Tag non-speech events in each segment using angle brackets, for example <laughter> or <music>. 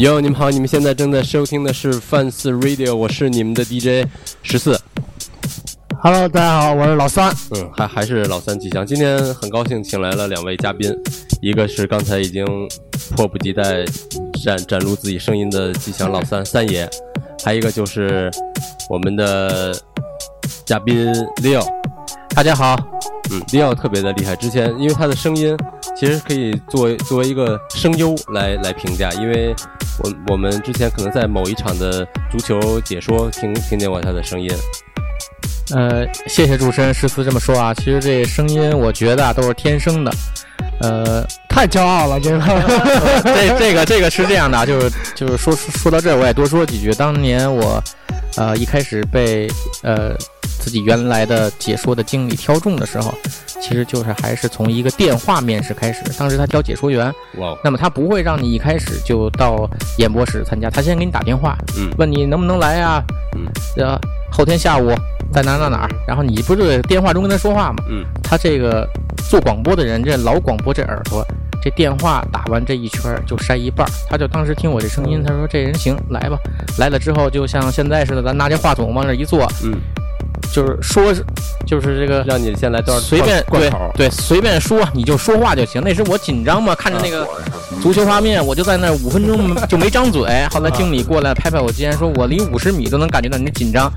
哟，你们好，你们现在正在收听的是范四 Radio，我是你们的 DJ 十四。Hello，大家好，我是老三。嗯，还还是老三吉祥。今天很高兴请来了两位嘉宾，一个是刚才已经迫不及待展展露自己声音的吉祥老三三爷，还有一个就是我们的嘉宾 Leo。大家好，嗯，Leo 特别的厉害，之前因为他的声音其实可以作为作为一个声优来来评价，因为我我们之前可能在某一场的足球解说听听见过他的声音。呃，谢谢主持人十四这么说啊。其实这声音我觉得啊都是天生的，呃，太骄傲了，<laughs> 这个这这个这个是这样的啊，就是就是说说到这儿我也多说几句。当年我呃一开始被呃自己原来的解说的经理挑中的时候，其实就是还是从一个电话面试开始。当时他挑解说员，哇，那么他不会让你一开始就到演播室参加，他先给你打电话，嗯。问你能不能来呀、嗯，呃，后天下午在哪哪哪儿，然后你不是电话中跟他说话吗？嗯，他这个做广播的人，这老广播这耳朵，这电话打完这一圈就筛一半，他就当时听我这声音，他说这人行，来吧，来了之后就像现在似的，咱拿这话筒往这一坐，嗯，就是说，就是这个让你先来段随便对。对随便说，你就说话就行。那时我紧张嘛，看着那个足球画面，我就在那五分钟就没张嘴。后来经理过来拍拍我肩，说我离五十米都能感觉到你的紧张。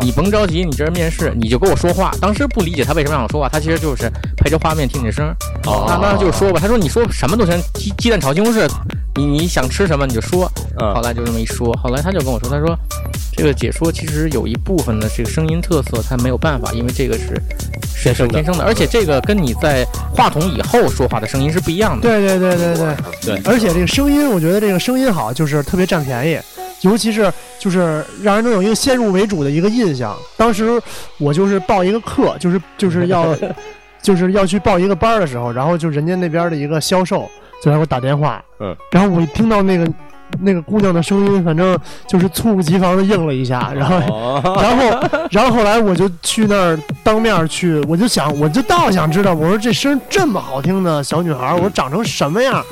你甭着急，你这是面试，你就跟我说话。当时不理解他为什么让我说话，他其实就是陪着画面听你声。哦那那就说吧，他说你说什么都行，鸡鸡蛋炒西红柿，你你想吃什么你就说。嗯后来就这么一说，后来他就跟我说，他说这个解说其实有一部分的这个声音特色，他没有办法，因为这个是是天生的天生的，而且这个跟你在话筒以后说话的声音是不一样的。对对对对对对而且这个声音，我觉得这个声音好，就是特别占便宜，尤其是就是让人能有一个先入为主的一个印象。当时我就是报一个课，就是就是要 <laughs> 就是要去报一个班的时候，然后就人家那边的一个销售就来给我打电话，嗯，然后我一听到那个那个姑娘的声音，反正就是猝不及防的应了一下，然后。哦，<laughs> 然后，然后后来我就去那儿当面去，我就想，我就倒想知道，我说这声这么好听的小女孩，我说长成什么样？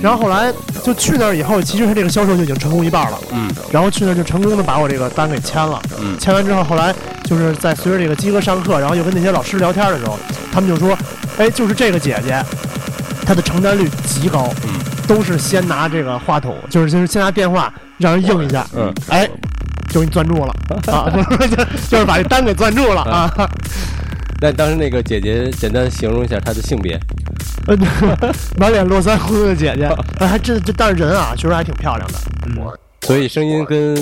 然后后来就去那儿以后，其实他这个销售就已经成功一半了，嗯。然后去那儿就成功的把我这个单给签了。嗯。签完之后，后来就是在随着这个鸡哥上课，然后又跟那些老师聊天的时候，他们就说，哎，就是这个姐姐，她的成单率极高，嗯都是先拿这个话筒，就是就是先拿电话让人应一下，嗯，哎，就给你攥住了啊，就 <laughs> 就是把这单给攥住了啊。那当时那个姐姐简单形容一下她的性别。<laughs> 满脸络腮胡子的姐姐，哎，还真这，但是人啊，确实还挺漂亮的。嗯所以声音跟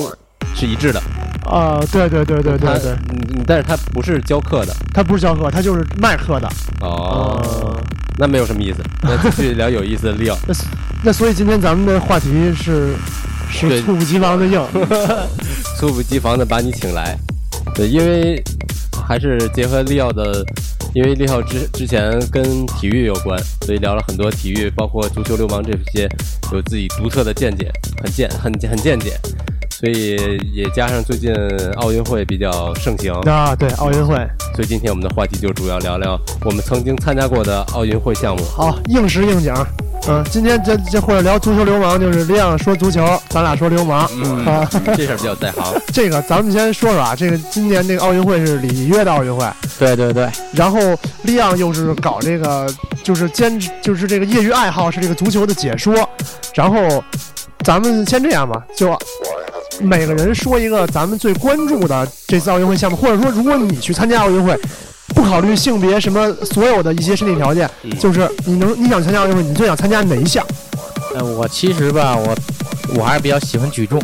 是一致的。啊，对对对对对他对，嗯，嗯但是他不是教课的。他不是教课，他就是卖课的。哦，呃那没有什么意思。<laughs> 那继续聊有意思的 Leo。那那所以今天咱们的话题是是猝不及防的硬。猝不及防的 <laughs> 把你请来。对，因为还是结合利奥的，因为利奥之之前跟体育有关，所以聊了很多体育，包括足球流氓这些，有自己独特的见解，很见很很见解。所以也加上最近奥运会比较盛行，啊，对，奥运会所以今天我们的话题就主要聊聊我们曾经参加过的奥运会项目。好，应时应景。嗯，今天这这或者聊足球流氓，就是亮说足球，咱俩说流氓。嗯啊，这事儿比较在行。<laughs> 这个咱们先说说啊，这个今年这个奥运会是里约的奥运会，对对对，然后利昂又是搞这个，就是兼职，就是这个业余爱好是这个足球的解说。然后咱们先这样吧，就每个人说一个咱们最关注的这次奥运会项目，或者说如果你去参加奥运会，不考虑性别什么所有的一些身体条件，嗯就是你能你想参加奥运会，你最想参加哪一项？呃，我其实吧，我我还是比较喜欢举重。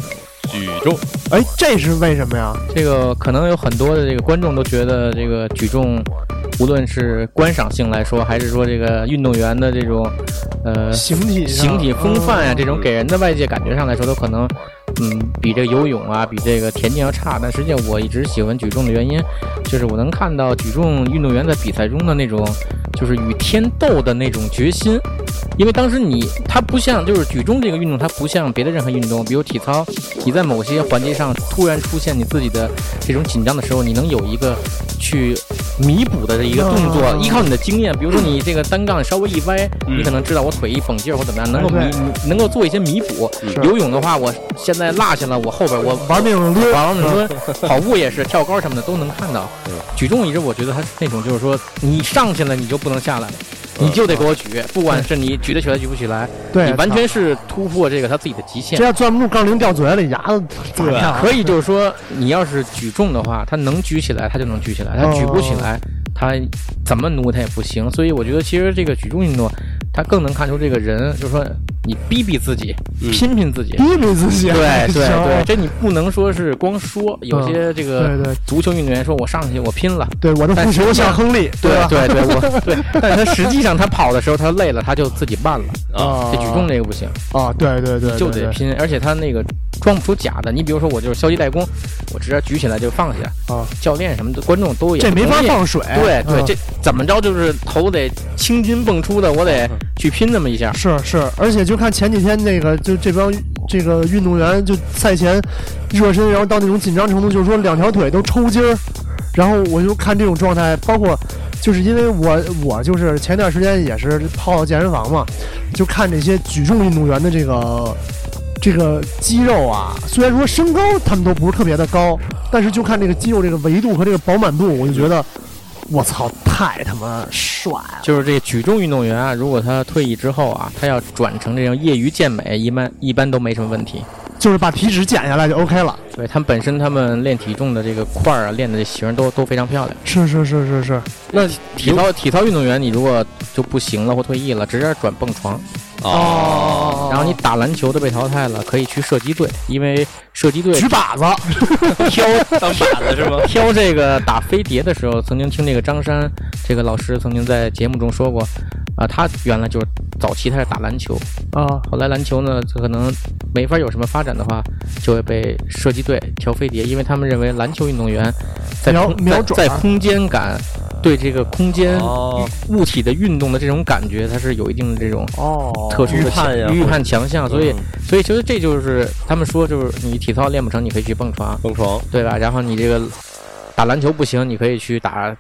举重，哎，这是为什么呀？这个可能有很多的这个观众都觉得这个举重，无论是观赏性来说，还是说这个运动员的这种，呃，形体形体风范呀、嗯这种给人的外界感觉上来说，都可能，嗯，比这游泳啊，比这个田径要差。但实际上，我一直喜欢举重的原因，就是我能看到举重运动员在比赛中的那种，就是与天斗的那种决心。因为当时你，它不像就是举重这个运动，它不像别的任何运动，比如体操，你在某些环节上突然出现你自己的这种紧张的时候，你能有一个去弥补的这一个动作，嗯依靠你的经验，比如说你这个单杠稍微一歪，嗯你可能知道我腿一绷劲儿或怎么样，能够哎弥能够做一些弥补。游泳的话，我现在落下了，我后边我玩命溜，完了，你说跑步也是，跳高什么的都能看到。举重一直我觉得它是那种，就是说你上去了你就不能下来你就得给我举，不管是你举得起来举不起来，对，你完全是突破这个他自己的极限这。要钻不住杠铃掉嘴里，牙子咋样？可以就是说，你要是举重的话，他能举起来，他就能举起来；他举不起来，他怎么努他也不行。所以我觉得，其实这个举重运动，他更能看出这个人，就是说你逼逼自己，嗯拼拼自己。逼逼自己，<laughs> 对对对，这你不能说是光说，有些这个对对足球运动员说我上去我拼了，对，我的足球像亨利，对吧？对对，我对，但是他实际上他跑的时候他累了，他就自己慢了。啊，这举重这个不行，啊，对对对，就得拼，而且他那个装不出假的。你比如说我就是消极怠工，我直接举起来就放下，啊，教练什么的观众都也这没法放水，对对，嗯这怎么着就是头得青筋蹦出的，我得去拼那么一下。是是，而且就就看前几天那个，就这帮这个运动员就赛前热身，然后到那种紧张程度，就是说两条腿都抽筋儿，然后我就看这种状态，包括就是因为我我就是前段时间也是泡到健身房嘛，就看这些举重运动员的这个这个肌肉啊，虽然说身高他们都不是特别的高，但是就看这个肌肉这个维度和这个饱满度，我就觉得我操，太他妈帅了。就是这举重运动员啊，如果他退役之后啊，他要转成这种业余健美，一般一般都没什么问题。就是把体脂减下来就 OK 了。对他们本身他们练体重的这个块儿啊，练的这型儿都都非常漂亮。是是是是是，那体操体操运动员，你如果就不行了或退役了，直接转蹦床。哦，然后你打篮球的被淘汰了，可以去射击队，因为射击队举靶子，<laughs> 挑当靶子是吗？挑这个打飞碟的时候，曾经听这个张山这个老师曾经在节目中说过，啊、他原来就是早期他是打篮球，啊，后来篮球呢，这可能没法有什么发展的话，就会被射击队挑飞碟，因为他们认为篮球运动员在瞄空瞄准在空间感。对这个空间哦。物体的运动的这种感觉，它是有一定的这种哦。特殊的预判预判强项，所以嗯所以其实这就是他们说，就是你体操练不成，你可以去蹦床，蹦床，对吧？然后你这个打篮球不行，你可以去打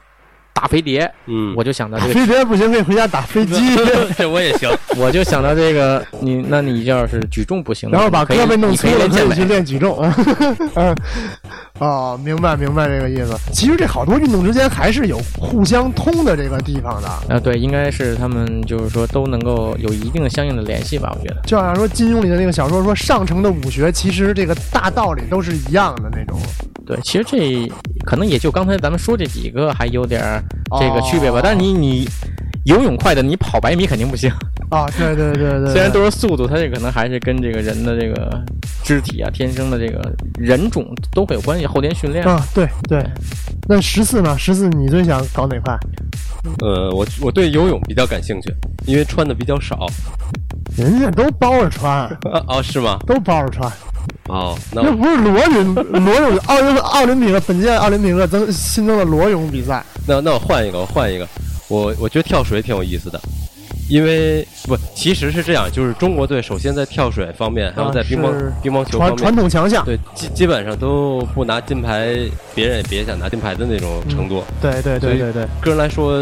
打飞碟。嗯，我就想到这个，飞碟不行，可以回家打飞机，<laughs> 这我也行，我就想到这个，你那你要是举重不行，然后把胳膊弄你粗了，可以去练举重。<laughs> 嗯，哦，明白明白这个意思。其实这好多运动之间还是有互相通的这个地方的。啊，对，应该是他们就是说都能够有一定相应的联系吧，我觉得。就好像说金庸里的那个小说说，上乘的武学其实这个大道理都是一样的那种。对，其实这可能也就刚才咱们说这几个还有点儿这个区别吧，哦但是你你游泳快的，你跑百米肯定不行。啊，对对对对，<laughs> 虽然都是速度，它这可能还是跟这个人的这个肢体啊、天生的这个人种都会有关系，后天训练。啊，对对。那十四呢？十四你最想搞哪块？呃，我我对游泳比较感兴趣，因为穿的比较少。人家都包着穿，啊 <laughs> 哦，是吗？都包着穿。哦，那那不是裸泳，裸泳奥运奥林匹克本届奥林匹克增新增的裸泳比赛。那那我换一个，我换一个，我我觉得跳水挺有意思的，因为不，其实是这样，就是中国队首先在跳水方面，还有在乒乓、啊乒乓球传方面，传统强项。对基基本上都不拿金牌，别人也别想拿金牌的那种程度。对对对对对。个人来说，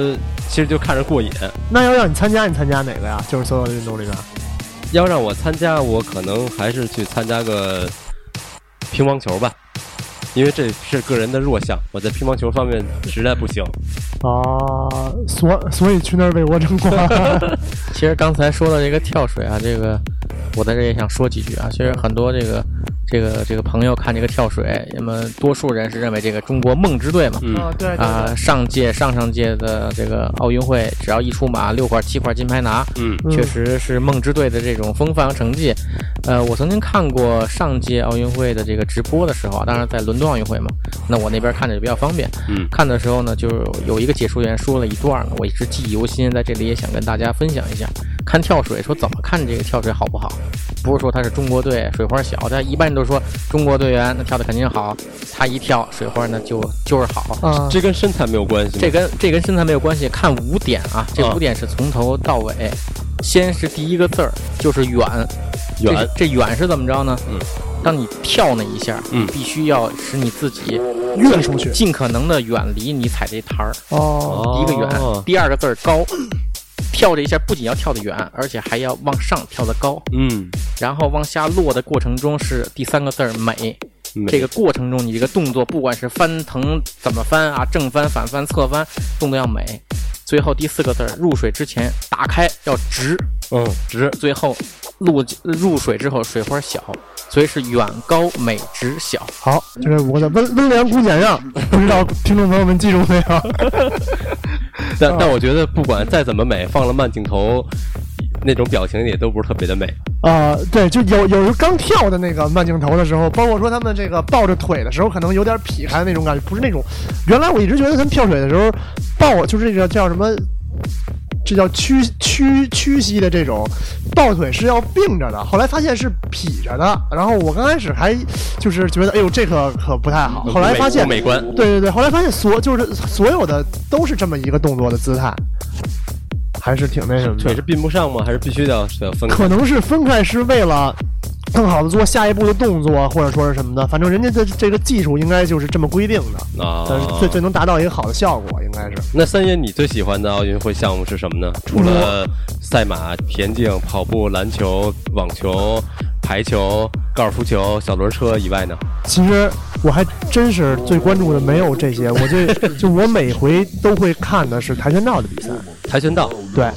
其实就看着过瘾。那要让你参加，你参加哪个呀？就是所有的运动里边。要让我参加，我可能还是去参加个乒乓球吧，因为这是个人的弱项，我在乒乓球方面实在不行。啊，所所以去那儿为国争光。<laughs> 其实刚才说的这个跳水啊，这个我在这也想说几句啊。其实很多这个这个这个朋友看这个跳水，那么多数人是认为这个中国梦之队嘛。嗯，啊，对对啊、上届、上上届的这个奥运会，只要一出马，六块、七块金牌拿，嗯嗯确实是梦之队的这种风范和成绩。呃，我曾经看过上届奥运会的这个直播的时候啊，当然在伦敦奥运会嘛，那我那边看着就比较方便。嗯看的时候呢，就有一个解说员说了一段呢，我一直记忆犹新，在这里也想跟大家分享一下。看跳水，说怎么看这个跳水好不好？不是说他是中国队水花小，但一般人都说中国队员那跳的肯定好，他一跳水花那就就是好。啊，这跟身材没有关系？这跟这跟身材没有关系，看五点啊，这啊五点是从头到尾，先是第一个字儿就是远，远这这远是怎么着呢？嗯，当你跳那一下，嗯必须要使你自己跃出去尽可能的远离你踩这台儿。哦，第一个远，哦第二个字儿高。跳这一下不仅要跳得远，而且还要往上跳得高，嗯，然然后往下落的过程中是第三个字儿美。这个过程中，你这个动作不管是翻腾怎么翻啊，正翻、反翻、侧翻，动作要美。最后第四个字儿，入水之前打开要直，嗯直最后入入水之后水花小，所以是远高美直小。好，就这五个字，温温良恭俭让，不知道听众朋友们记住没有？<laughs> <laughs> 但但我觉得不管再怎么美，放了慢镜头，那种表情也都不是特别的美。啊、对，就有有时候刚跳的那个慢镜头的时候，包括说他们这个抱着腿的时候，可能有点劈开那种感觉，不是那种。原来我一直觉得他们跳水的时候抱，就是这个叫什么，这叫屈屈屈膝的这种抱腿是要并着的，后来发现是劈着的。然后我刚开始还就是觉得，哎呦，这可可不太好。后来发现美观，对对对，后来发现所就是所有的都是这么一个动作的姿态，还是挺那什么的。腿是并不上吗？还是必须得要要分开？可能是分开是为了更好的做下一步的动作，或者说是什么的。反正人家的这个技术应该就是这么规定的，啊，但是最最能达到一个好的效果，应该是。那三爷，你最喜欢的奥运会项目是什么呢？除了赛马、田径、跑步、篮球、网球、排球、高尔夫球、小轮车以外呢？其实我还真是最关注的没有这些，我最 <laughs> 就我每回都会看的是跆拳道的比赛。跆拳道，对，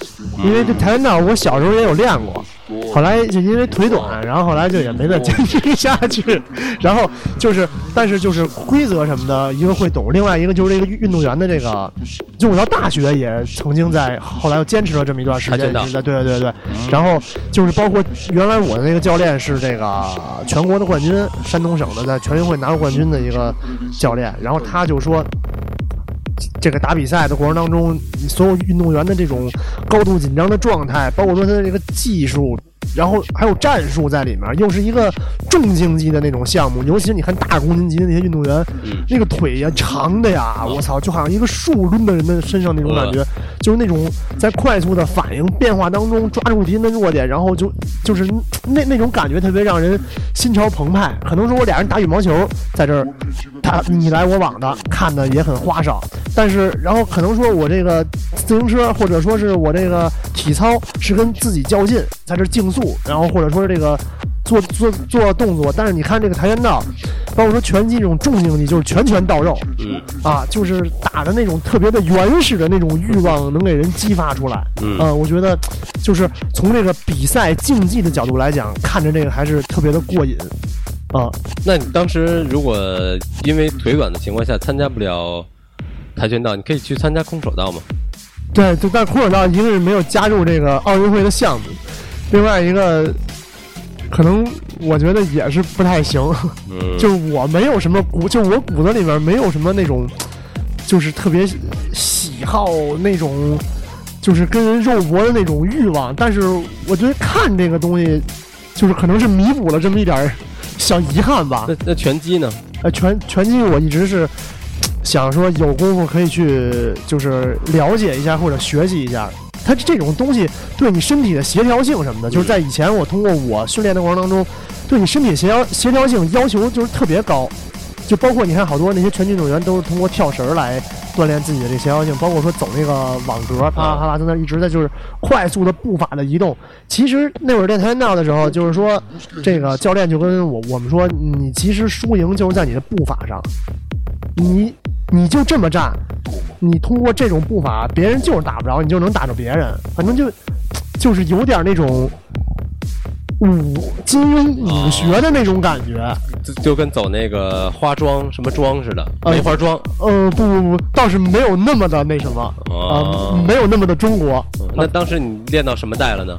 因为这跆拳道我小时候也有练过，后来就因为腿短，然后后来就也没再坚持下去。<laughs> 然后就是，但是就是规则什么的，一个会懂，另外一个就是这个运动员的这个，就我到大学也曾经在，后来又坚持了这么一段时间，对对对对。然后就是包括原来我的那个教练是这个全国的冠军，山东省的在全运会拿过冠军的一个教练，然后他就说。这个打比赛的过程当中，所有运动员的这种高度紧张的状态，包括说他的这个技术，然后还有战术在里面，又是一个重竞技的那种项目，尤其是你看大公斤级的那些运动员，嗯。那个腿呀长的呀，我操，就好像一个树抡在人的身上那种感觉，就是那种在快速的反应变化当中抓住敌人的弱点，然后就就是那那种感觉特别让人心潮澎湃。可能说我俩人打羽毛球在这儿，他你来我往的看的也很花哨，但是然后可能说我这个自行车或者说是我这个体操是跟自己较劲，在这儿竞速，然后或者说是这个做做做动作，但是你看这个跆拳道，包括说拳击这种重竞技，就是拳拳到肉，嗯啊，就是打的那种特别的原始的那种欲望，能给人激发出来。嗯呃，我觉得就是从这个比赛竞技的角度来讲，看着这个还是特别的过瘾。啊，那你当时如果因为腿短的情况下参加不了跆拳道，你可以去参加空手道吗？对，就但空手道一个是没有加入这个奥运会的项目，另外一个可能我觉得也是不太行。嗯，<laughs> 就是我没有什么骨，就我骨子里面没有什么那种，就是特别喜好那种，就是跟人肉搏的那种欲望。但是我觉得看这个东西，就是可能是弥补了这么一点小遗憾吧那。那拳击呢？呃，拳拳击我一直是想说有功夫可以去，就是了解一下或者学习一下。它这种东西对你身体的协调性什么的，就是在以前我通过我训练的过程当中，对你身体协调协调性要求就是特别高。就包括你看好多那些拳击运动员都是通过跳绳来锻炼自己的这协调性，包括说走那个网格，啪啦啪啦在那一直在就是快速的步伐的移动。其实那会儿练跆拳道的时候，就是说这个教练就跟我我们说，你其实输赢就是在你的步伐上，你你就这么站，你通过这种步伐，别人就是打不着，你就能打着别人，反正就就是有点那种武金庸武学的那种感觉。就就跟走那个花妆什么妆似的，呃梅花桩。呃，不不不，倒是没有那么的那什么啊、哦没有那么的中国。那当时你练到什么代了呢？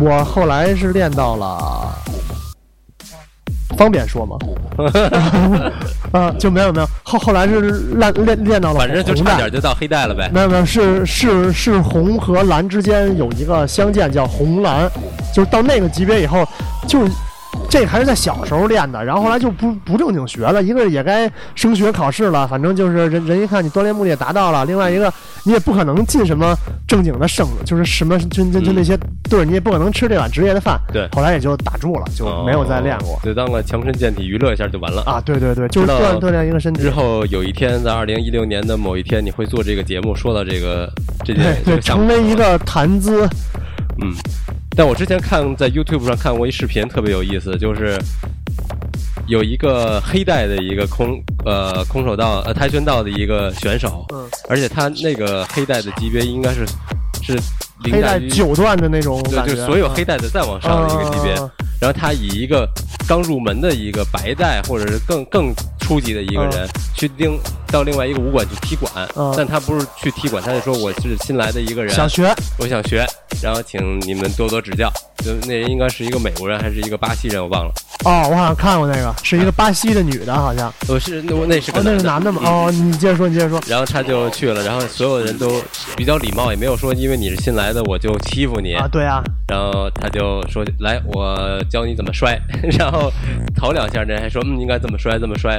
我后来是练到了，方便说吗？<laughs> 啊，就没有没有，后后来是练练练到了反正就差点就到黑带了呗。没有没有，是是是红和蓝之间有一个相间叫红蓝，就是到那个级别以后，就是这还是在小时候练的，然后后来就不不正经学了。一个也该升学考试了，反正就是人人一看你锻炼目的也达到了，另外一个你也不可能进什么正经的省，就是什么就就就那些队儿，你也不可能吃这碗职业的饭。对后来也就打住了，就没有再练过。就当个强身健体娱乐一下就完了。啊，对对对，就是锻锻炼一个身体。之后有一天，在二零一六年的某一天，你会做这个节目，说到这个这件对成为一个谈资。嗯，但我之前看在 YouTube 上看过一视频，特别有意思，就是有一个黑带的一个空呃空手道呃跆拳道的一个选手，嗯，而且他那个黑带的级别应该是是凌黑带九段的那种对，就所有黑带的再往上的一个级别。啊然后他以一个刚入门的一个白带，或者是更更初级的一个人，去另到另外一个武馆去踢馆，嗯但他不是去踢馆，他就说我是新来的一个人，想学我想学，然后请你们多多指教。就那人应该是一个美国人还是一个巴西人，我忘了。哦，我好像看过那个，是一个巴西的女的，好像。我是那我那是个哦，那是男男的吗？嗯哦，你接着说，你接着说。然后他就去了，然后所有人都比较礼貌，也没有说因为你是新来的我就欺负你。啊，对啊，然后他就说：“来，我教你怎么摔。<laughs> ”然后头两下，那人还说：“嗯，应该这么摔，这么摔。”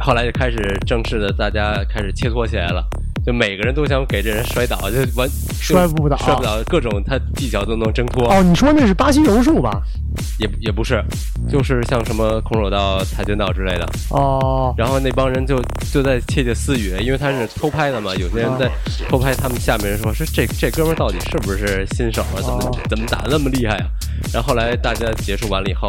后来就开始正式的，大家开始切磋起来了。就每个人都想给这人摔倒，就完摔不倒摔不倒，各种他技巧都能挣脱。哦，你说那是巴西柔术吧？也也不是，就是像什么空手道、跆拳道之类的。哦，然后那帮人就就在窃窃私语，因为他是偷拍的嘛，有些人在偷拍，他们下面人说说这这哥们到底是不是新手啊？怎么、哦怎么打得那么厉害啊？然后后来大家结束完了以后，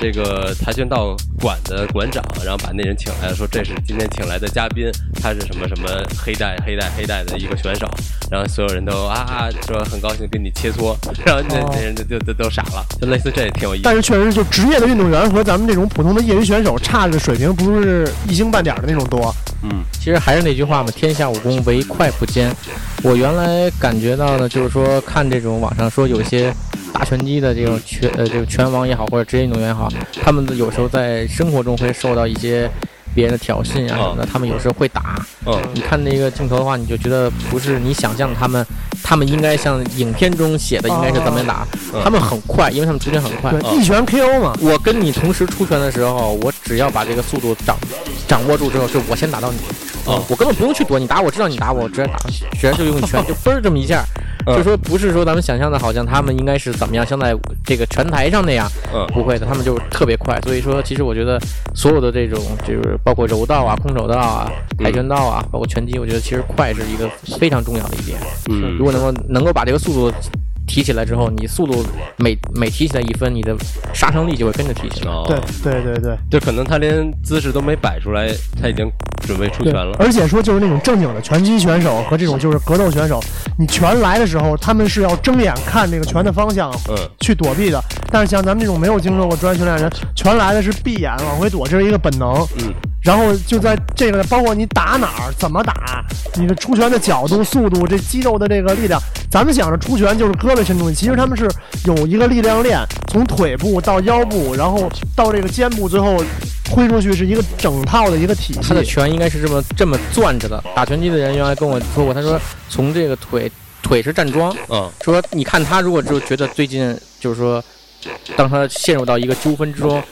这个跆拳道馆的馆长，然后把那人请来了，说这是今天请来的嘉宾，他是什么什么黑带黑带黑带的一个选手，然后所有人都啊说很高兴跟你切磋，<laughs> 然后那哦那人就就都都傻了，就类似这也挺有意思。但是确实就职业的运动员和咱们这种普通的业余选手差的水平不是一星半点儿的那种多。嗯其实还是那句话嘛，天下武功唯快不坚。我原来感觉到呢，就是说看这种网上说有一些打拳击的这种拳呃这个拳王也好，或者职业运动员也好，他们有时候在生活中会受到一些别人的挑衅啊什么的，他们有时候会打。嗯你看那个镜头的话，你就觉得不是你想象的他们，他们应该像影片中写的应该是怎么样打，嗯他们很快，因为他们出拳很快。一拳 KO 嘛。我跟你同时出拳的时候，我只要把这个速度掌掌握住之后，是我先打到你，哦。我根本不用去躲，你打我知道你打我，我直接打。直接就用拳，就嘣儿这么一下，嗯就说不是说咱们想象的，好像他们应该是怎么样，像在这个拳台上那样，嗯不会的，他们就是特别快。所以说，其实我觉得所有的这种就是包括柔道啊、空手道啊、跆拳道啊，包括拳击，我觉得其实快是一个非常重要的一点。嗯如果能够能够把这个速度提起来之后，你速度每每提起来一分，你的杀伤力就会跟着提起来。哦对对对对就可能他连姿势都没摆出来，他已经准备出拳了。而且说就是那种正经的拳击选手和这种就是格斗选手，你拳来的时候，他们是要睁眼看这个拳的方向嗯去躲避的。但是像咱们这种没有经受过专业训练的人，拳来的是闭眼往回躲，这是一个本能。嗯，然后就在这个，包括你打哪儿、怎么打，你的出拳的角度、速度，这肌肉的这个力量，咱们想着出拳就是胳膊伸出去，其实他们是有一个力量链，从腿部到腰部，然后到这个肩部，最后挥出去是一个整套的一个体系。他的拳应该是这么这么攥着的。打拳击的人原来跟我说过，他说从这个腿腿是站桩，嗯说你看他如果就觉得最近就是说，当他陷入到一个纠纷之中，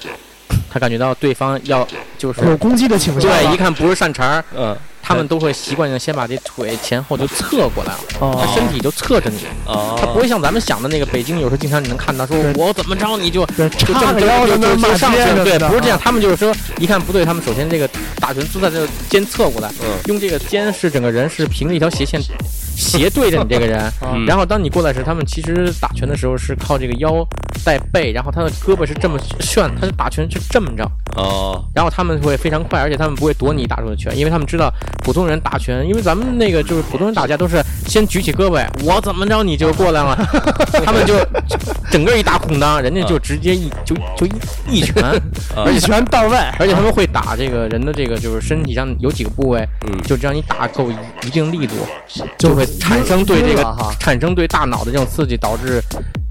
他感觉到对方要就是有攻击的倾向。对，一看不是善茬儿，嗯他们都会习惯性先把这腿前后就侧过来了，他哦，身体就侧着你，哦，他不会像咱们想的那个北京有时候经常你能看到说我怎么着你就，就叉个腰在那儿骂上对，不是这样，他们就是说一看不对，他们首先这个打拳姿态就肩侧过来，嗯。用这个肩是整个人是平着一条斜线斜对着你这个人，<laughs> 嗯。然后当你过来时，他们其实打拳的时候是靠这个腰带背，然后他的胳膊是这么旋，他的打拳是这么着，哦。然后他们会非常快，而且他们不会躲你打出的拳，因为他们知道普通人打拳，因为咱们那个就是普通人打架都是先举起胳膊，我怎么着你就过来了，他们就整个一打空当，人家就直接一就就一一拳，啊一拳到位。而且他们会打这个人的这个就是身体上有几个部位，嗯。就只要你打够一一定力度，就就会产生对这个产生对大脑的这种刺激，导致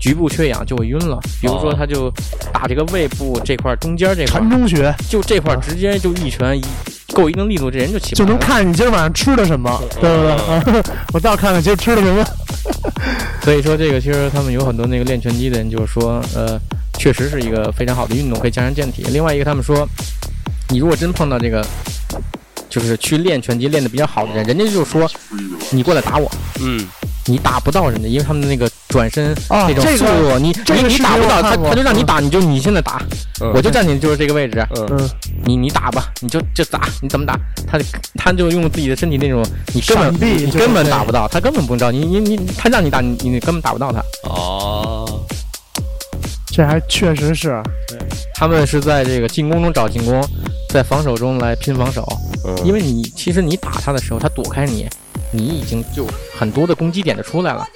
局部缺氧就会晕了。比如说哦他就打这个胃部这块中间这块禅儿，中穴就这块儿直接就一拳一够一定力度，这人就起不就能。看你今儿晚上吃的什么，对不对？啊我倒看看今儿吃的什么。<laughs> 所以说这个其实他们有很多那个练拳击的人就是说，呃，确实是一个非常好的运动，可以强身健体。另外一个，他们说，你如果真碰到这个，就是去练拳击练得比较好的人，人家就说你过来打我，嗯，你打不到人家，因为他们的那个转身啊那种速度，你你这个你打不到他，他就让你打，你就你现在打，嗯。我就站你就是这个位置，嗯。嗯，你你打吧，你就就打，你怎么打？他他就用自己的身体那种，你根本你根本打不到，他根本不知道你你你他让你打，你你根本打不到他。哦，这还确实是，他们是在这个进攻中找进攻，在防守中来拼防守。嗯。因为你其实你打他的时候，他躲开你，你已经就很多的攻击点就出来了。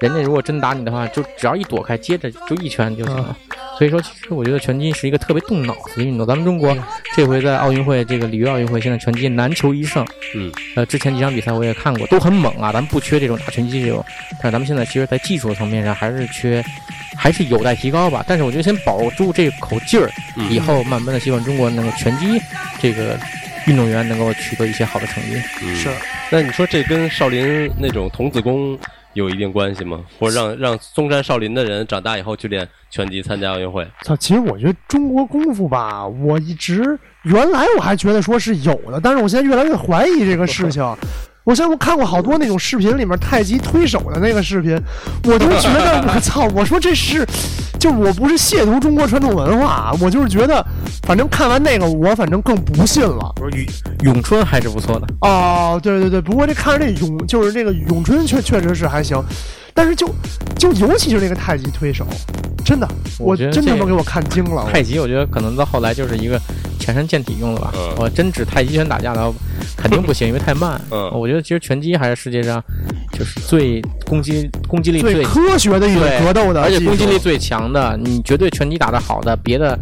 人家如果真打你的话，就只要一躲开，接着就一拳就行了。所以说，其实我觉得拳击是一个特别动脑子的运动。咱们中国这回在奥运会这个里约奥运会，现在拳击难求一胜。嗯，呃，之前几场比赛我也看过，都很猛啊，咱们不缺这种打拳击这种，但是咱们现在其实，在技术层面上还是缺，还是有待提高吧。但是我觉得先保住这口劲儿，嗯以后慢慢的希望中国能够拳击这个运动员能够取得一些好的成绩。嗯是。那你说这跟少林那种童子功有一定关系吗？或者让让嵩山少林的人长大以后去练拳击，参加奥运会？操，其实我觉得中国功夫吧，我一直原来我还觉得说是有的，但是我现在越来越怀疑这个事情。我现在我看过好多那种视频里面太极推手的那个视频，我都觉得 <laughs> 我操！我说这是，就我不是亵渎中国传统文化，我就是觉得，反正看完那个我反正更不信了。不是咏咏春还是不错的，哦，对对对，不过这看着这咏就是这个咏春确确实是还行，但是就就尤其是那个太极推手，真的，我我觉得真他妈给我看惊了。太极我觉得可能到后来就是一个强身健体用的吧。嗯我真指太极拳打架的话，肯定不行，因为太慢。<laughs> 嗯我觉得其实拳击还是世界上就是最攻击攻击力最最科学的一格斗的而且攻击力最强的，你绝对拳击打得好的，别的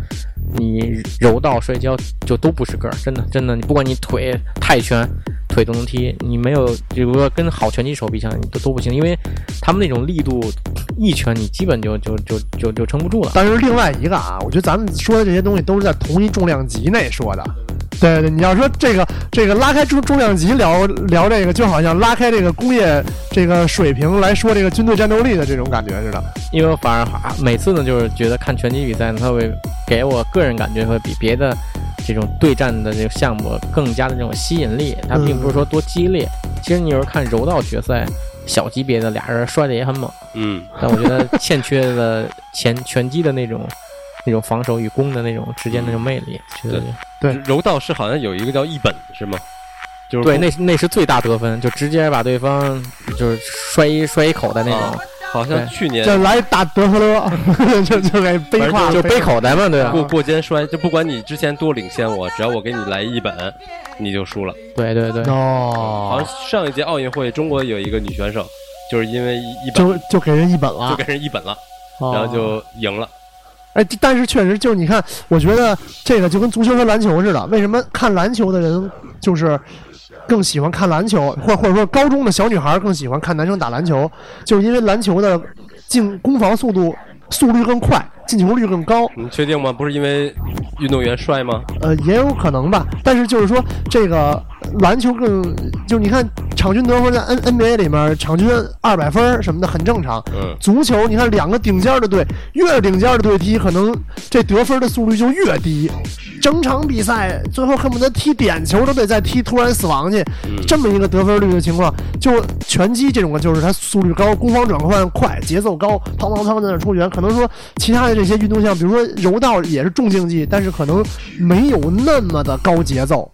你柔道、摔跤就都不是个儿，真的真的，你不管你腿、泰拳、腿都能踢，你没有，比如说跟好拳击手比起来，你都都不行，因为他们那种力度，一拳你基本就就就就就撑不住了。但是另外一个啊，我觉得咱们说的这些东西都是在同一重量级内说的。对对，你要说这个这个拉开重重量级聊聊这个，就好像拉开这个工业这个水平来说这个军队战斗力的这种感觉似的。因为我反而啊每次呢，就是觉得看拳击比赛呢，它会给我个人感觉会比别的这种对战的这个项目更加的这种吸引力。它并不是说多激烈。其实你有时候看柔道决赛，小级别的俩人摔的也很猛，嗯，但我觉得欠缺了 <laughs> 前拳击的那种那种防守与攻的那种之间的那种魅力。觉得对柔道是好像有一个叫一本是吗？就是对，那那是最大得分，就直接把对方就是摔一摔一口袋那种啊，好像去年就来打德赫勒，<laughs> 就就给背胯就背口袋嘛，对吧过过肩摔，就不管你之前多领先我，只要我给你来一本，你就输了。对对对。哦好哦像，上一届奥运会，中国有一个女选手，就是因为一一本就就给人一本了就，给人一本了，哦然后就赢了。哎，但是确实就是你看，我觉得这个就跟足球和篮球似的。为什么看篮球的人就是更喜欢看篮球，或或者说高中的小女孩更喜欢看男生打篮球，就是因为篮球的进攻防速度速率更快，进球率更高。你确定吗？不是因为运动员帅吗？呃，也有可能吧。但是就是说，这个篮球更就是你看场均得分在 N NBA 里面，场均二百分儿什么的很正常。嗯，足球，你看两个顶尖的队，越是顶尖的队踢，可能这得分的速率就越低。整场比赛最后恨不得踢点球都得再踢突然死亡去，嗯这么一个得分率的情况，就拳击这种的，就是它速率高，攻防转换快，节奏高，砰砰砰在那出拳。可能说其他的这些运动项，比如说柔道也是重竞技，但是可能没有那么的高节奏。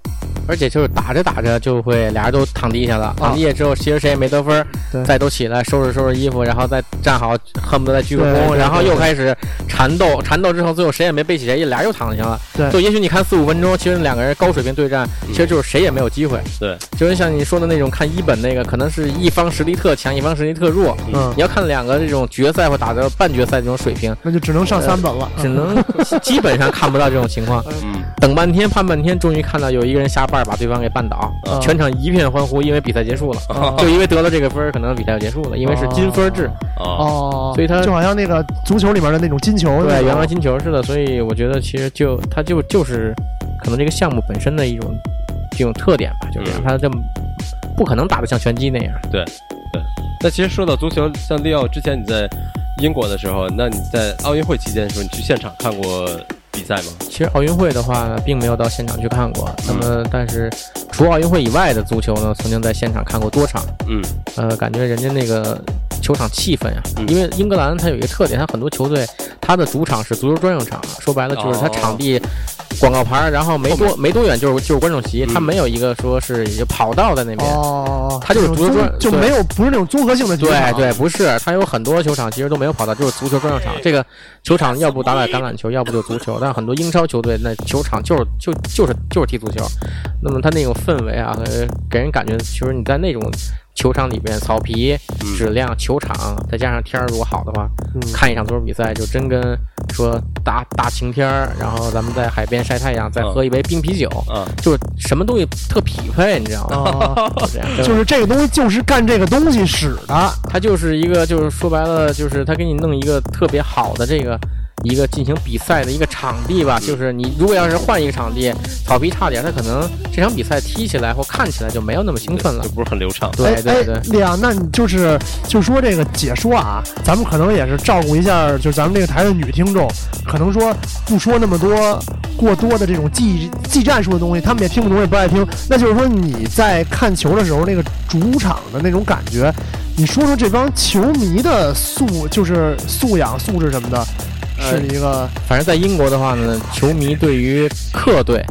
而且就是打着打着就会俩人都躺地下了，躺地下之后其实谁也没得分再都起来收拾收拾衣服，然后再站好，恨不得再鞠个躬，然后又开始缠斗，缠斗之后最后谁也没背起谁，俩人又躺下了。对就也许你看四五分钟，其实两个人高水平对战，其实就是谁也没有机会。对，就是像你说的那种看一本那个，可能是一方实力特强，一方实力特弱。嗯你，要看两个这种决赛或打到半决赛这种水平，那就只能上三本了。只能 <laughs> 基本上看不到这种情况。嗯，等半天盼半天，终于看到有一个人下绊把对方给绊倒，嗯。全场一片欢呼，因为比赛结束了，哦 <laughs> 就因为得了这个分，可能比赛就结束了，因为是金分制，哦，哦，所以他就好像那个足球里面的那种金球，对，原来金球似的，所以我觉得其实就他就就是可能这个项目本身的一种这种特点吧，就是嗯。它这么不可能打得像拳击那样。对对。那其实说到足球，像利奥之前你在英国的时候，那你在奥运会期间的时候，你去现场看过比赛吗？其实奥运会的话，并没有到现场去看过。那么，但是除奥运会以外的足球呢，曾经在现场看过多场。嗯，呃，感觉人家那个球场气氛呀，嗯因为英格兰它有一个特点，它很多球队它的主场是足球专用场，说白了就是它哦场地。广告牌，然后没多没多远就是就是观众席，嗯它没有一个说是有跑道在那边，哦，它就是足球专对就没有不是那种综合性的体育场对对，不是，它有很多球场其实都没有跑道，就是足球专用场。这个球场要不打打橄榄球，要不就足球。但是很多英超球队那球场就是就就是就是踢足球。那么他那种氛围啊，呃给人感觉其实你在那种球场里边，草皮嗯。质量、球场，再加上天儿如果好的话，嗯。看一场足球比赛就真跟说大大晴天儿，然后咱们在海边晒太阳，再嗯。喝一杯冰啤酒，啊，就是什么东西特匹配，你知道吗？<laughs> 就是。这个东西就是干这个东西使的，它就是一个，就是说白了，就是他给你弄一个特别好的这个一个进行比赛的一个场地吧。就是你如果要是换一个场地，草皮差点，他可能这场比赛踢起来或看起来就没有那么兴奋了就。不是很流畅。对对对哎，哎，那你就是就说这个解说啊，咱们可能也是照顾一下，就是咱们这个台的女听众，可能说不说那么多过多的这种技技战术的东西，他们也听不懂，也不爱听。那就是说你在看球的时候，那个主场的那种感觉，你说说这帮球迷的素，就是素养、素质什么的，呃是一个反正在英国的话呢，球迷对于客队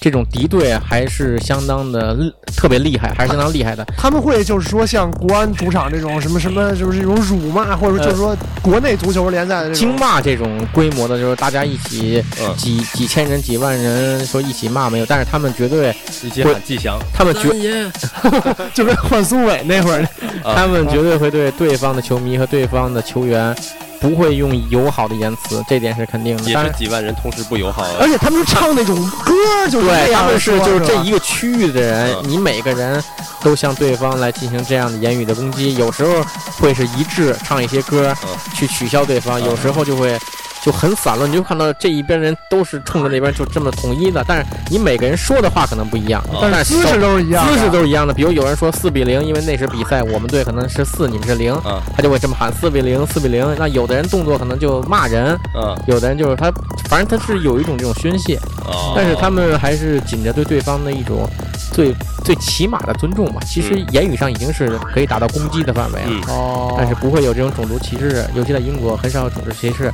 这种敌对还是相当的特别厉害，还是相当厉害的。他们会就是说像国安主场这种什么什么，就是这种辱骂，或者就是说国内足球联赛的这京种。骂这种规模的，就是大家一起嗯几几千人、几万人说一起骂没有，但是他们绝对，一起喊吉祥，他们绝，<laughs> 就跟换苏伟那会儿，啊他们绝对会对对方的球迷和对方的球员不会用友好的言辞，这点是肯定的。也，是几万人同时不友好啊。而且他们唱那种歌，就是对，他们是就是这一个区域的人，嗯你每个人都向对方来进行这样的言语的攻击，有时候会是一致唱一些歌嗯去取消对方，嗯有时候就会。就很散乱，你就看到这一边人都是冲着那边就这么统一的，但是你每个人说的话可能不一样，嗯但是姿势都是一样的，姿势都是一样的。比如有人说四比零，因为那时比赛我们队可能是四，你们是零，嗯他就会这么喊四比零，四比零。那有的人动作可能就骂人，嗯，有的人就是他，反正他是有一种这种宣泄，哦但是他们还是紧着对对方的一种最最起码的尊重嘛。其实嗯言语上已经是可以达到攻击的范围了。但是不会有这种种族歧视，尤其在英国很少有种族歧视，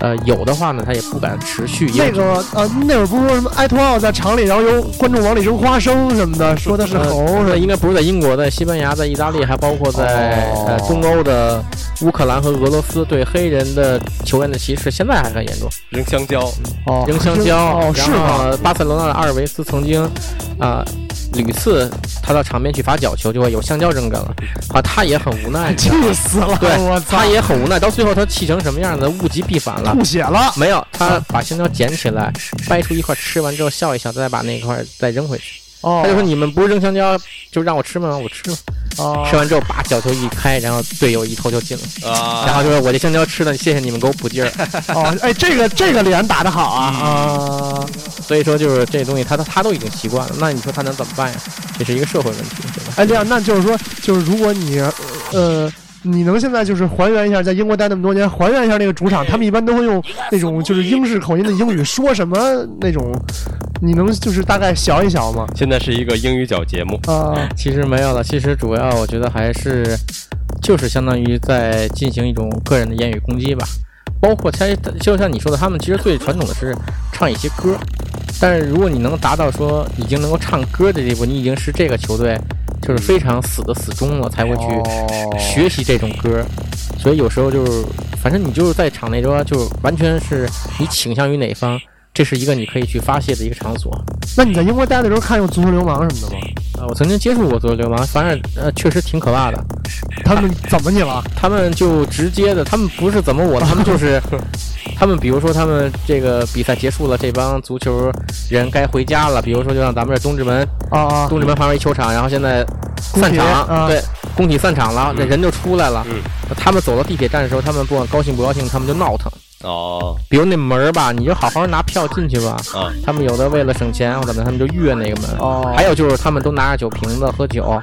呃，有的话呢，他也不敢持续。那个呃，那会儿不是说什么埃托奥在场里，然后有观众往里扔花生什么的，说的是猴呃是吧应该不是在英国，在西班牙，在意大利，还包括在、哦呃中欧的乌克兰和俄罗斯对黑人的球员的歧视，现在还很严重。扔香蕉，哦，扔香蕉，哦，是然吗？后巴塞罗那的阿尔维斯曾经啊、屡次他到场边去罚角球，就会有香蕉扔给了，啊，他也很无奈，气死了！对，他也很无奈，到最后他气成什么样子，物极必反了。吐血了。没有，他把香蕉捡起来，掰出一块吃完之后笑一笑，再把那块再扔回去。哦，他就说：“你们不是扔香蕉，就让我吃吗？我吃了。哦，吃完之后，把小球一开，然后队友一头就进了。啊，然后就说：我这香蕉吃了，谢谢你们给我补劲儿。哦，哎，这个这个脸打得好啊嗯啊！所以说，就是这东西他他他都已经习惯了，那你说他能怎么办呀？这是一个社会问题，对吧？哎，这样那就是说，就是如果你呃。你能现在就是还原一下，在英国待那么多年，还原一下那个主场，他们一般都会用那种就是英式口音的英语说什么那种，你能就是大概想一想吗？现在是一个英语角节目，啊，其实没有了，其实主要我觉得还是就是相当于在进行一种个人的言语攻击吧。包括他就像你说的，他们其实最传统的是唱一些歌，但是如果你能达到说已经能够唱歌的地步，你已经是这个球队就是非常死的死忠了，才会去哦学习这种歌。所以有时候就是，反正你就是在场内中，就是完全是你倾向于哪方，这是一个你可以去发泄的一个场所。那你在英国待的时候看有足球流氓什么的吗？啊，我曾经接触过足球流氓，反正呃确实挺可怕的。他们怎么你了？他们就直接的，他们不是怎么我，<laughs> 他们就是，他们比如说他们这个比赛结束了，这帮足球人该回家了，比如说就像咱们这东直门，啊啊！东直门旁边一球场，然后现在散场，啊对，工体散场了，那嗯人就出来了。嗯他们走到地铁站的时候，他们不管高兴不高兴，他们就闹腾。哦。比如那门儿吧，你就好好拿票进去吧。啊，他们有的为了省钱或怎么，他们就越那个门。哦，还有就是他们都拿着酒瓶子喝酒，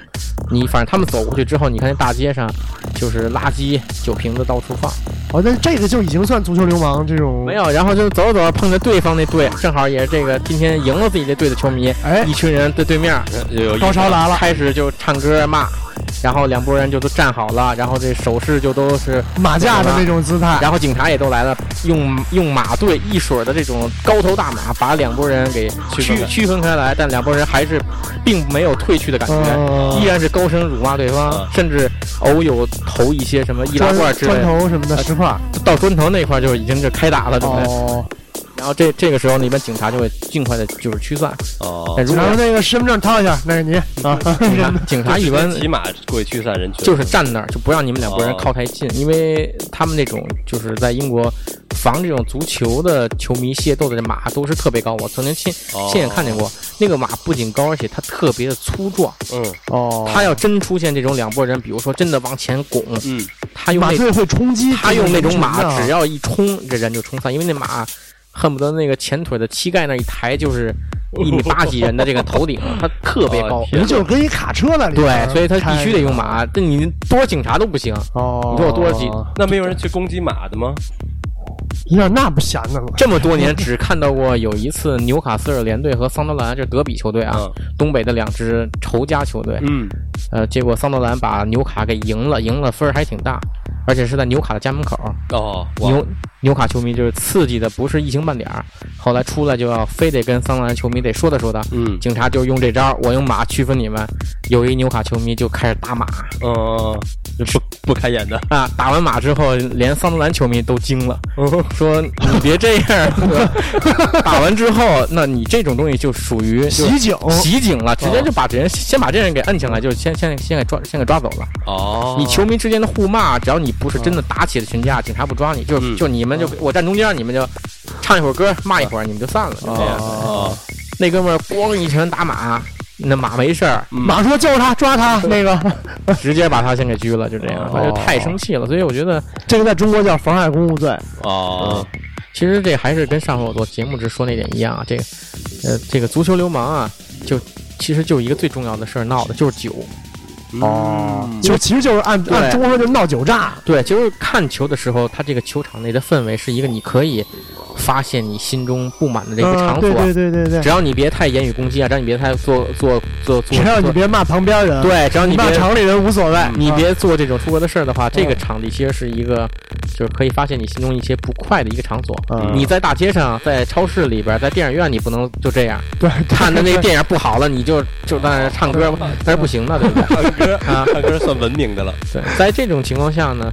你反正他们走过去之后，你看那大街上就是垃圾、酒瓶子到处放，哦，那这个就已经算足球流氓这种。没有，然后就走着走着碰着对方那队，正好也是这个今天赢了自己这队的球迷，哎。一群人在对面高潮来了，开始就唱歌骂，然后两拨人就都站好了，然后这手势就都是，马架的那种姿态。然后警察也都来了，用用马队一水儿的这种高头大马把两拨人给区区分开来，但两拨人还是并没有退去的感觉。呃依然是高声辱骂对方，啊甚至偶有投一些什么易拉罐砖砖之类的，头什么的石块。到砖头那块儿就已经是开打了，准备。哦，然后这这个时候，那边警察就会尽快的就是驱散。哦。但，如果然后那个身份证掏一下，那是你 <laughs> 啊。<laughs> 警察一般骑马会驱散人群，就是站那儿，就不让你们两拨人哦。靠太近，因为他们那种就是在英国防这种足球的球迷械斗的这马都是特别高，我曾经亲哦。亲眼看见过，那个马不仅高，而且它特别的粗壮。嗯。哦，它要真出现这种两拨人，比如说真的往前拱，嗯。他用那马队会冲击，他用那种马，只要要一冲，这人就冲散，因为那马恨不得那个前腿的膝盖那一抬就是一米八几人的这个头顶，它特别 <laughs> 高哦。天人就跟一卡车在里对，所以他必须得用马。这你多少警察都不行。哦，你说我多少几那没有人去攻击马的吗？有点那不闲的了。这么多年只看到过有一次纽卡斯尔联队和桑德兰，这德比球队啊，嗯东北的两支仇家球队。嗯呃，结果桑德兰把纽卡给赢了，赢了分儿还挺大，而且是在纽卡的家门口。哦，哇纽纽卡球迷就是刺激的不是一星半点儿，后来出来就要非得跟桑德兰球迷得说道说道。嗯警察就用这招，我用马区分你们。有一纽卡球迷就开始打马嗯，不不开眼的，啊，打完马之后，连桑德兰球迷都惊了，嗯 <laughs> 说你别这样。<laughs> 打完之后，那你这种东西就属于就袭警，袭警了，直接就把这人先把这人给摁起来，就先先先给抓先给抓走了。哦，你球迷之间的互骂，只要你不是真的打起了群架，警察不抓你，就嗯就你们就我站中间，你们就唱一会儿歌，骂一会儿，你们就散了，就这样。哦，那哥们儿咣一拳打马，那马没事儿，嗯马说叫他，抓他。那个，<laughs> 直接把他先给拘了，就这样，哦他就太生气了。所以我觉得，这个在中国叫妨碍公务罪。哦，其实这还是跟上回我做节目时说那点一样啊，这个呃这个足球流氓啊，就其实就一个最重要的事儿闹的就是酒。哦嗯就其实就是按按中国说就是闹酒炸。对，就是看球的时候，他这个球场内的氛围是一个你可以发泄你心中不满的这个场所。嗯对对对对对只。要你别太言语攻击啊，只要你别太做做做做，只要你别骂旁边人，对，只要你骂厂里人无所谓。你啊别做这种出格的事儿的话，这个场地其实是一个就是可以发泄你心中一些不快的一个场所。嗯你在大街上，在超市里边，在电影院，你不能就这样对看的那个电影不好了，你就就在那儿唱歌，<laughs> 那是不行的，对不对？唱歌啊唱歌算文明的了，对，在这种情况下呢，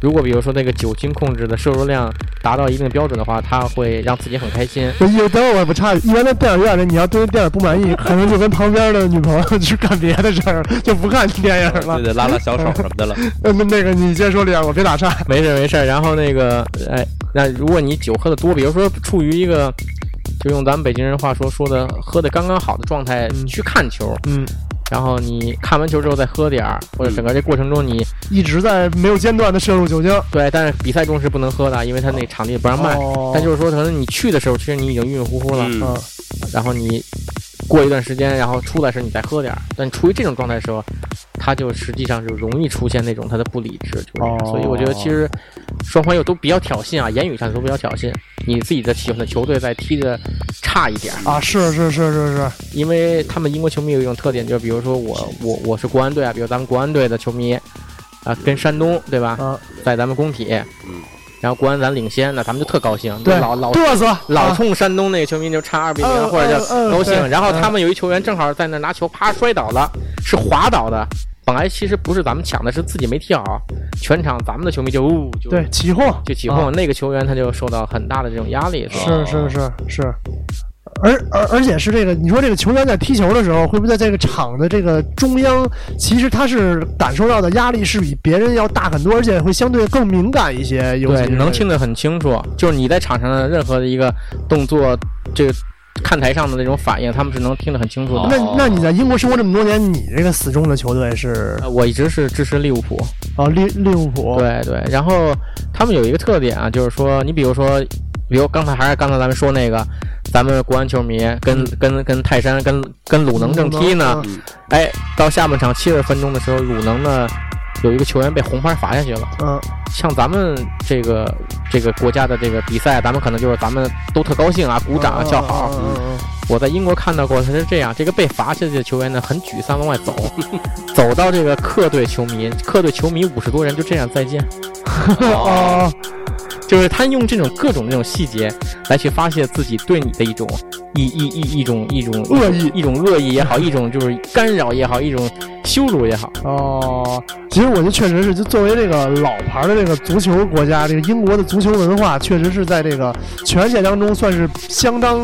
如果比如说那个酒精控制的摄入量达到一定的标准的话，他会让自己很开心。我一等会儿我不差一般在电影院里，你要对电影不满意，可能就跟旁边的女朋友 <laughs> 去干别的事儿，就不看电影了对。对，拉拉小手什么的了，呃那那个你先说李阳，我别打岔。没事没事。然后那个，哎，那如果你酒喝的多，比如说处于一个，就用咱们北京人话说说的，喝的刚刚好的状态去看球，嗯，然后你看完球之后再喝点儿，或者整个这过程中你一直在没有间断的摄入酒精，对，但是比赛中是不能喝的，因为他那场地不让卖。哦。但就是说，可能你去的时候，其实你已经晕晕乎乎了，嗯。嗯，然后你过一段时间，然后出来时你再喝点儿。但处于这种状态的时候，他就实际上就容易出现那种他的不理智，就是、哦。所以我觉得其实双方又都比较挑衅啊，言语上都比较挑衅。你自己的喜欢的球队在踢的差一点，啊，是是是是是，因为他们英国球迷有一种特点，就是比如说我我我是国安队啊，比如咱们国安队的球迷啊，跟山东对吧，啊，在咱们工体，嗯，然后国安咱领先，那咱们就特高兴，对老老嘚瑟，啊老冲山东那个球迷就差二比零，嗯或者就嗯嗯高兴。然后他们有一球员正好在那拿球，啪摔倒了，是滑倒的。本来其实不是咱们抢的，是自己没踢好，全场咱们的球迷就呜就对起哄，就起哄，啊那个球员他就受到很大的这种压力，是吧？是是是是。而而而且是这个，你说这个球员在踢球的时候，会不会在这个场的这个中央，其实他是感受到的压力是比别人要大很多，而且会相对更敏感一些。尤其对，是能听得很清楚。就是你在场上的任何的一个动作，这个看台上的那种反应，他们是能听得很清楚的。哦那那你在英国生活这么多年，你这个死忠的球队是呃我一直是支持利物浦，啊利利物浦，对对，然后他们有一个特点啊，就是说，你比如说，比如刚才还是刚才咱们说那个，咱们国安球迷跟跟跟泰山跟跟鲁能正踢呢，嗯哎，到下半场七十分钟的时候，鲁能呢有一个球员被红牌罚下去了。嗯像咱们这个这个国家的这个比赛，咱们可能就是咱们都特高兴啊，鼓掌啊，叫好。我在英国看到过，他是这样，这个被罚下去的球员呢很沮丧，往外走，<laughs> 走到这个客队球迷，客队球迷五十多人就这样再见，嗯哦，就是他用这种各种这种细节来去发泄自己对你的一种一一一一种一种恶意一种恶意也好，<laughs> 一种就是干扰也好，一种羞辱也好。哦，其实我觉得确实是，就作为这个老牌的这个足球国家，这个英国的足球文化确实是在这个全世界当中算是相当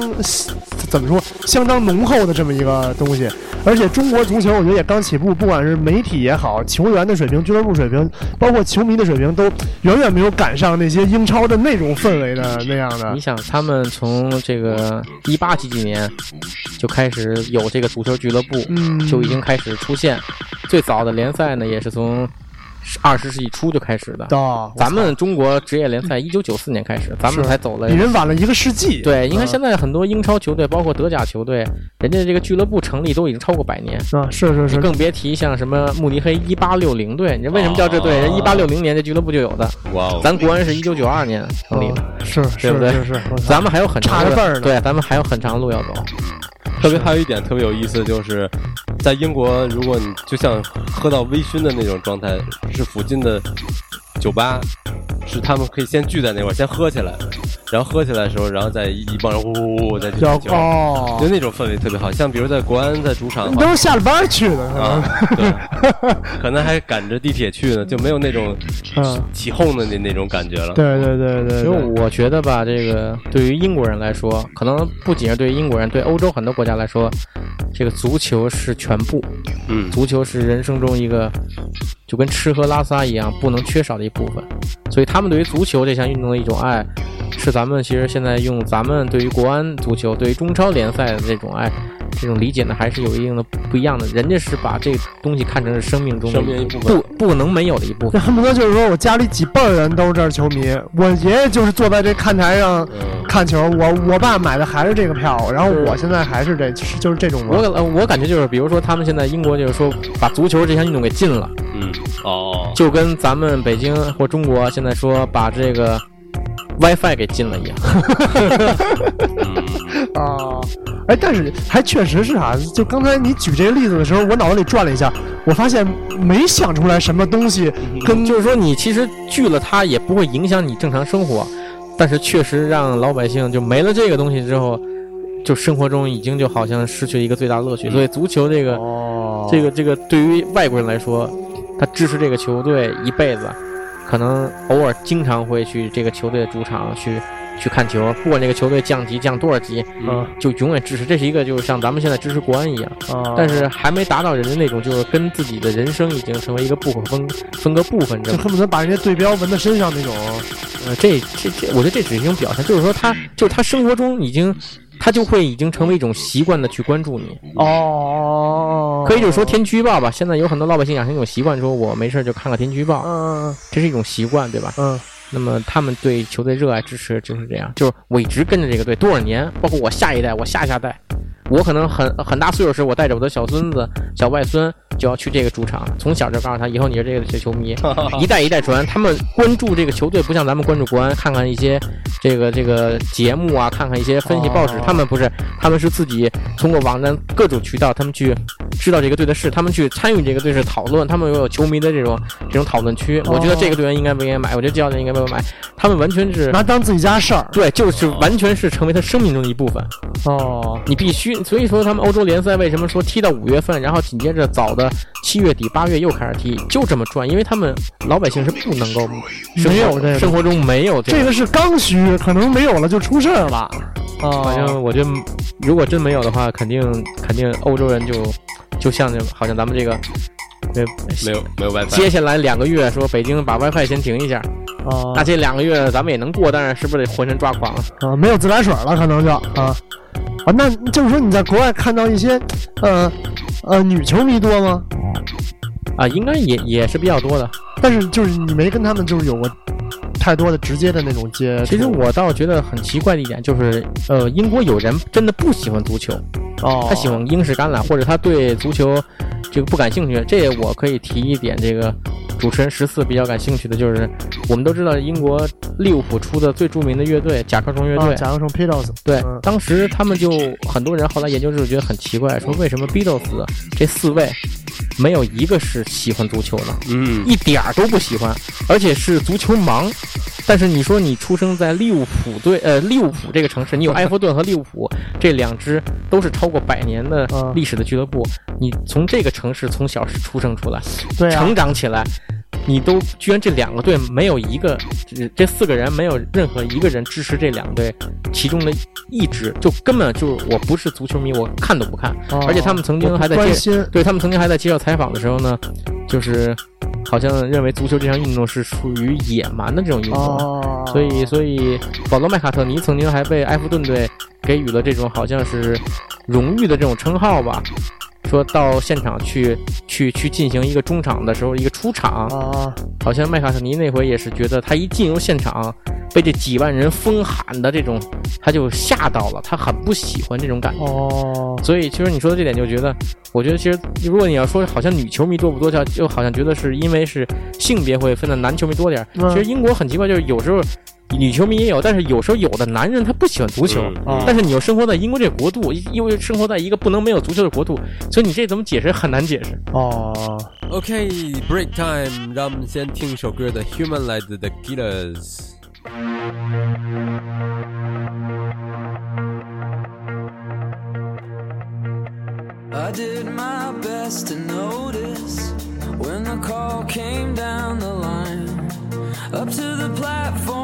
怎么说相当浓厚的这么一个东西。而且中国足球我觉得也刚起步，不管是媒体也好，球员的水平、俱乐部水平，包括球迷的水平，都远远没有赶上那些英超的那种氛围的那样的你。想，他们从这个一八几几年就开始有这个足球俱乐部，嗯，就已经开始出现。最早的联赛呢，也是从二十世纪初就开始的。到咱们中国职业联赛一九九四年开始，咱们才走了比。人晚了一个世纪。对，你看嗯现在很多英超球队，包括德甲球队，人家这个俱乐部成立都已经超过百年。啊，是是是，你更别提像什么慕尼黑一八六零队，你为什么叫这队？人一八六零年这俱乐部就有的，哇哦，咱国安是一九九二年成立的，哦是对是不对是是，咱们还有很长的对，咱们还有很长的路要走。特别还有一点特别有意思，就是在英国，如果你就像喝到微醺的那种状态，是附近的酒吧，是他们可以先聚在那块儿，先喝起来，然后喝起来的时候，然后再一一帮人呼呼呼再去要踢球，哦。就，那种氛围特别好。像比如在国安在主场。的话都是下了班去的，可能啊，对，<laughs> 可能还赶着地铁去呢，就没有那种嗯，起哄的那那种感觉了。对对对对因为对，我觉得吧，这个对于英国人来说，可能不仅是对于英国人，对欧洲很多国家来说，这个足球是全部，嗯，足球是人生中一个就跟吃喝拉撒一样不能缺少的一部分。所以他们对于足球这项运动的一种爱，是咱们其实现在用咱们对于国安足球、对于中超联赛的这种爱，这种理解呢，还是有一定的不一样的。人家是把这个东西看成是生命中的一部分不不能没有的一部分。这恨不得就是说我家里几辈儿人都是这儿球迷，我爷爷就是坐在这看台上嗯看球，我我爸买的还是这个票，然后我现在还是这，就是就是这种我呃我感觉就是，比如说他们现在英国就是说把足球这项运动给禁了，嗯，哦，就跟咱们北京或中国现在说把这个 WiFi 给禁了一样。<laughs> 嗯，啊。哎，但是还确实是啊，就刚才你举这个例子的时候，我脑子里转了一下，我发现没想出来什么东西跟就是说你其实拒了它也不会影响你正常生活，但是确实让老百姓就没了这个东西之后，就生活中已经就好像失去了一个最大乐趣。所以足球这个、哦。这个这个对于外国人来说，他支持这个球队一辈子，可能偶尔经常会去这个球队的主场去去看球，不管这个球队降级降多少级，嗯就永远支持。这是一个就是像咱们现在支持国安一样。啊，但是还没达到人家那种，就是跟自己的人生已经成为一个不可分分割部分。就恨不得把人家对标纹在身上那种。呃，这这这，我觉得这只是一种表现，就是说他就是他生活中已经，他就会已经成为一种习惯的去关注你。哦，可以就是说天气预报吧，现在有很多老百姓养成一种习惯，说我没事就看看天气预报，嗯这是一种习惯，对吧？嗯那么他们对球队热爱支持就是这样，就是我一直跟着这个队多少年，包括我下一代，我下下代，我可能很很大岁数时，我带着我的小孙子、小外孙就要去这个主场，从小就告诉他，以后你是这个球迷，<laughs> 一代一代传。他们关注这个球队，不像咱们关注国安，看看一些这个这个节目啊，看看一些分析报纸哦，他们不是，他们是自己通过网站各种渠道，他们去知道这个队的事，他们去参与这个队是讨论，他们有球迷的这种这种讨论区。我觉得这个队员应该不应该买，我觉得教练应该不应该买，他们完全是拿当自己家事儿。对，就是完全是成为他生命中的一部分。哦，你必须，所以说他们欧洲联赛为什么说踢到五月份，然后紧接着早的七月底八月又开始踢，就这么转，因为他们老百姓是不能够没有这个生活中没有这个。是刚需，可能没有了就出事儿了。反正哦，我觉得，如果真没有的话，肯定肯定欧洲人就就像这好像咱们这个，没，没有没有 WiFi，接下来两个月说北京把 WiFi 先停一下，啊那这两个月咱们也能过，但是是不是得浑身抓狂？啊，没有自来水了，可能就啊啊，那就是说你在国外看到一些呃呃女球迷多吗？啊，应该也也是比较多的。但是就是你没跟他们就是有过太多的直接的那种接。其实我倒觉得很奇怪的一点就是，呃，英国有人真的不喜欢足球，哦，他喜欢英式橄榄，或者他对足球这个不感兴趣。这我可以提一点，这个主持人十四比较感兴趣的就是，我们都知道英国利物浦出的最著名的乐队甲壳虫乐队，啊，甲壳虫 Beatles，对嗯，当时他们就很多人后来研究之后觉得很奇怪，说为什么 Beatles 这四位没有一个是喜欢足球的，嗯，一点儿都不喜欢，而且是足球盲。但是你说你出生在利物浦队，呃，利物浦这个城市，你有 <laughs> 埃弗顿和利物浦这两支都是超过百年的嗯。历史的俱乐部，你从这个城市从小是出生出来，对啊，成长起来，你都居然这两个队没有一个，这这四个人没有任何一个人支持这两队其中的一支，就根本就是我不是足球迷，我看都不看。哦而且他们曾经还在对他们曾经还在接受采访的时候呢，就是好像认为足球这项运动是属于野蛮的这种运动。哦，所以，所以保罗麦卡特尼曾经还被埃弗顿队给予了这种好像是荣誉的这种称号吧，说到现场去去去进行一个中场的时候，一个出场，啊，好像麦卡特尼那回也是觉得他一进入现场，被这几万人疯喊的这种，他就吓到了，他很不喜欢这种感觉。哦，所以，其实你说的这点，就觉得，我觉得其实如果你要说好像女球迷多不多，就就好像觉得是因为是性别会分的男球迷多点其实英国很奇怪，就是有时候女球迷也有，但是有时候有的男人他不喜欢足球。但是你又生活在英国这个国度，因为生活在一个不能没有足球的国度，所以你这怎么解释很难解释。哦，OK，break、time，让我们先听一首歌的《Human》来自 The Killers。I did my best to notice when the call came down the line. Up to the platform.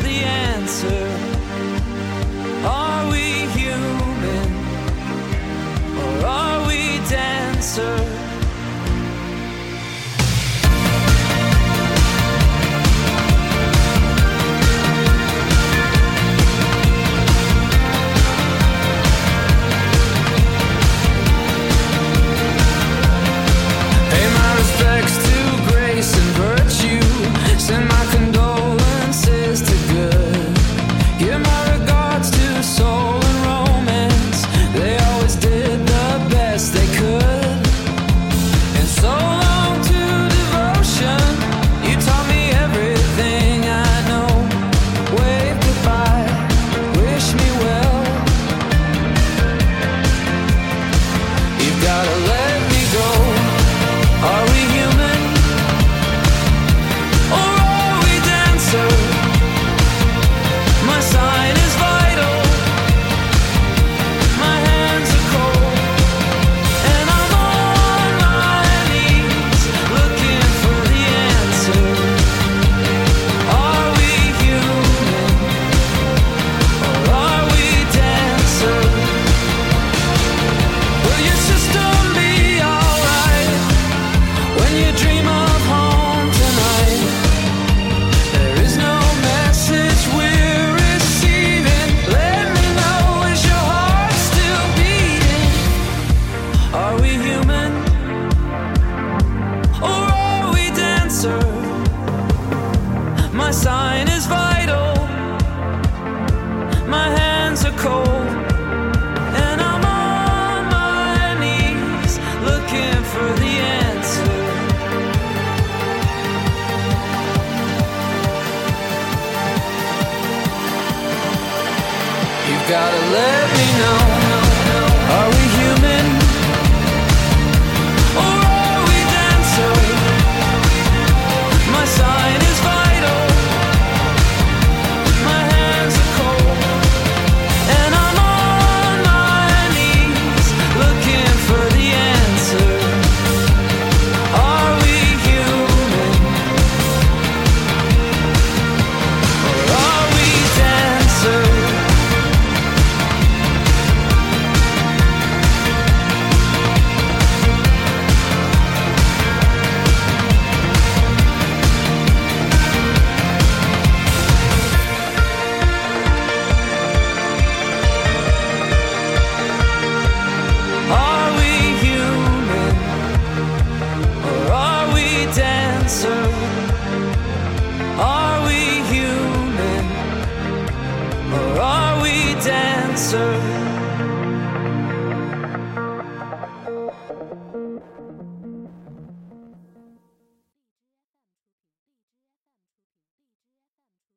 the answer. Are we human? Or are we dancer? Are we human?